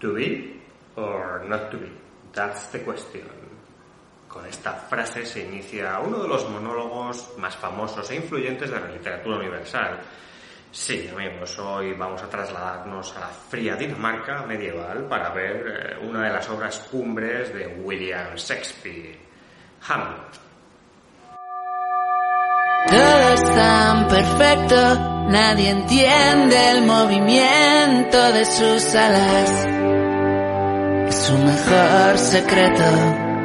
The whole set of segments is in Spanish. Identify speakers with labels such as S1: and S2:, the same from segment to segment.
S1: To be or not to be? That's the question. Con esta frase se inicia uno de los monólogos más famosos e influyentes de la literatura universal. Sí, amigos, hoy vamos a trasladarnos a la fría Dinamarca medieval para ver eh, una de las obras cumbres de William Shakespeare, Hamlet.
S2: Todo es tan perfecto, nadie entiende el movimiento de sus alas. Es su mejor secreto.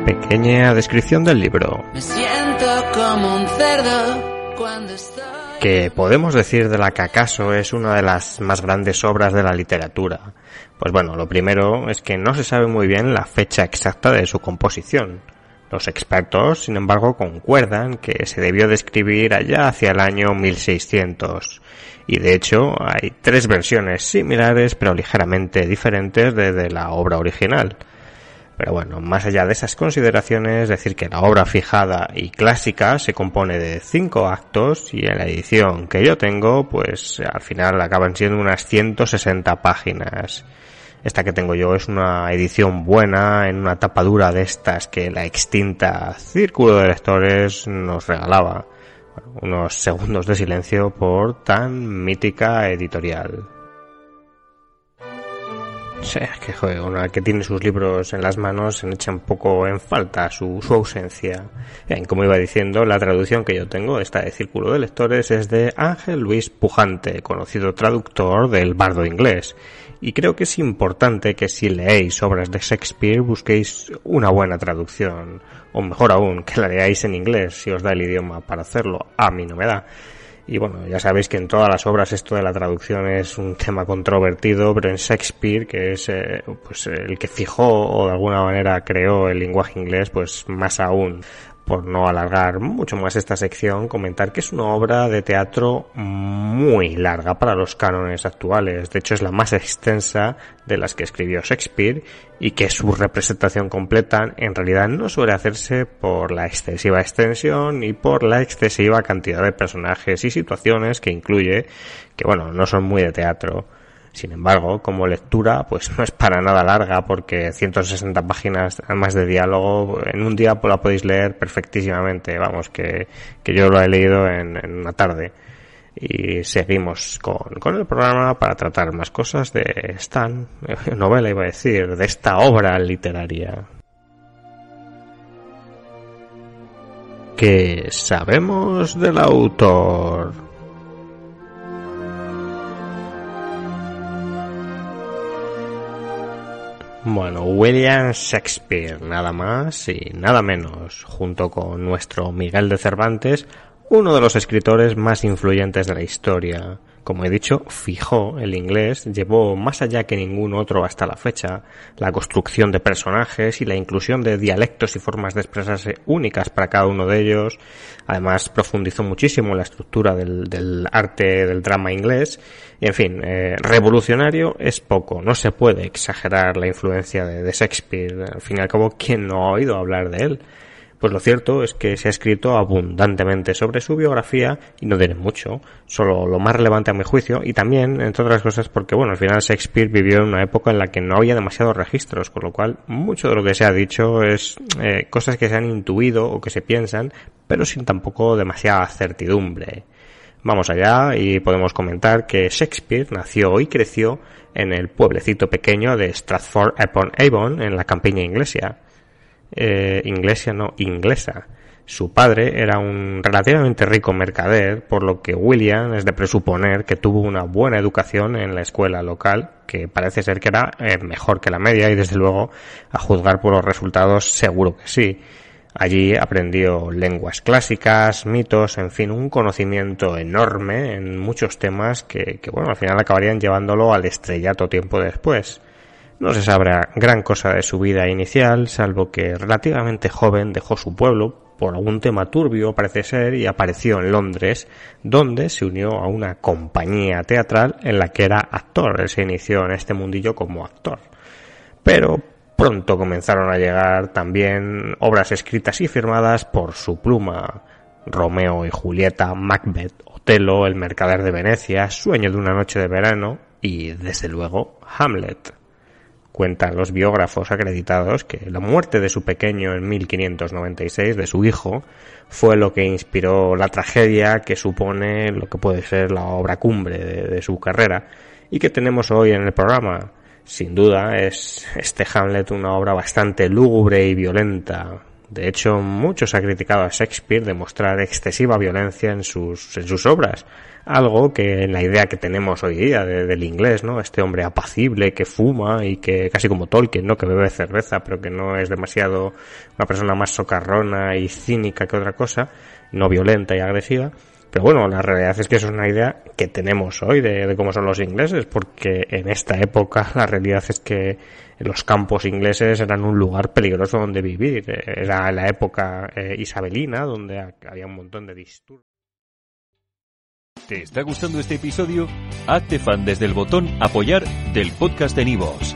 S1: Pequeña descripción del libro.
S2: Me siento como un cerdo cuando estoy.
S1: ¿Qué podemos decir de la que acaso es una de las más grandes obras de la literatura? Pues bueno, lo primero es que no se sabe muy bien la fecha exacta de su composición. Los expertos, sin embargo, concuerdan que se debió de escribir allá hacia el año 1600. Y de hecho hay tres versiones similares pero ligeramente diferentes de, la obra original. Pero bueno, más allá de esas consideraciones, decir que la obra fijada y clásica se compone de cinco actos y en la edición que yo tengo, pues al final acaban siendo unas 160 páginas. Esta que tengo yo es una edición buena en una tapadura de estas que la extinta Círculo de Lectores nos regalaba. unos segundos de silencio por tan mítica editorial. Sí, que joder, una que tiene sus libros en las manos se echa un poco en falta su, su ausencia. Bien, como iba diciendo, la traducción que yo tengo, esta de Círculo de Lectores, es de Ángel Luis Pujante, conocido traductor del bardo inglés. Y creo que es importante que si leéis obras de Shakespeare busquéis una buena traducción, o mejor aún, que la leáis en inglés si os da el idioma para hacerlo. A mí no me da. Y bueno, ya sabéis que en todas las obras esto de la traducción es un tema controvertido, pero en Shakespeare, que es eh, pues el que fijó o de alguna manera creó el lenguaje inglés, pues más aún por no alargar mucho más esta sección, comentar que es una obra de teatro muy larga para los cánones actuales. De hecho, es la más extensa de las que escribió Shakespeare y que su representación completa en realidad no suele hacerse por la excesiva extensión y por la excesiva cantidad de personajes y situaciones que incluye, que bueno, no son muy de teatro. Sin embargo, como lectura, pues no es para nada larga porque 160 páginas más de diálogo en un día la podéis leer perfectísimamente. Vamos, que, que yo lo he leído en, en una tarde. Y seguimos con, con el programa para tratar más cosas de esta novela, iba a decir, de esta obra literaria. ¿Qué sabemos del autor? Bueno, William Shakespeare, nada más y nada menos, junto con nuestro Miguel de Cervantes, uno de los escritores más influyentes de la historia. Como he dicho, fijó el inglés, llevó más allá que ningún otro hasta la fecha la construcción de personajes y la inclusión de dialectos y formas de expresarse únicas para cada uno de ellos. Además, profundizó muchísimo la estructura del, arte del drama inglés. Y en fin, eh, revolucionario es poco, no se puede exagerar la influencia de, de Shakespeare. Al fin y al cabo, ¿quién no ha oído hablar de él? Pues lo cierto es que se ha escrito abundantemente sobre su biografía y no diré mucho, solo lo más relevante a mi juicio y también, entre otras cosas, porque bueno, al final Shakespeare vivió en una época en la que no había demasiados registros, con lo cual mucho de lo que se ha dicho es eh, cosas que se han intuido o que se piensan, pero sin tampoco demasiada certidumbre. Vamos allá y podemos comentar que Shakespeare nació y creció en el pueblecito pequeño de Stratford upon Avon, en la campiña inglesa eh, inglesa, no, inglesa. Su padre era un relativamente rico mercader, por lo que William es de presuponer que tuvo una buena educación en la escuela local, que parece ser que era eh, mejor que la media y desde luego, a juzgar por los resultados, seguro que sí. Allí aprendió lenguas clásicas, mitos, en fin, un conocimiento enorme en muchos temas que, que bueno, al final acabarían llevándolo al estrellato tiempo después. No se sabrá gran cosa de su vida inicial, salvo que relativamente joven dejó su pueblo por algún tema turbio parece ser y apareció en Londres, donde se unió a una compañía teatral en la que era actor. Él se inició en este mundillo como actor. Pero pronto comenzaron a llegar también obras escritas y firmadas por su pluma. Romeo y Julieta, Macbeth, Otelo, El mercader de Venecia, Sueño de una noche de verano y, desde luego, Hamlet. Cuentan los biógrafos acreditados que la muerte de su pequeño en 1596, de su hijo, fue lo que inspiró la tragedia que supone lo que puede ser la obra cumbre de, de su carrera y que tenemos hoy en el programa. Sin duda es este Hamlet una obra bastante lúgubre y violenta, de hecho, muchos ha criticado a Shakespeare de mostrar excesiva violencia en sus, en sus obras. Algo que en la idea que tenemos hoy día del inglés, ¿no? Este hombre apacible que fuma y que casi como Tolkien, ¿no? Que bebe cerveza, pero que no es demasiado una persona más socarrona y cínica que otra cosa, no violenta y agresiva. Pero bueno, la realidad es que eso es una idea que tenemos hoy de, cómo son los ingleses, porque en esta época la realidad es que los campos ingleses eran un lugar peligroso donde vivir. Era la época eh, isabelina, donde había un montón de disturbios.
S3: ¿Te está gustando este episodio? Hazte fan desde el botón apoyar del podcast de Nivos.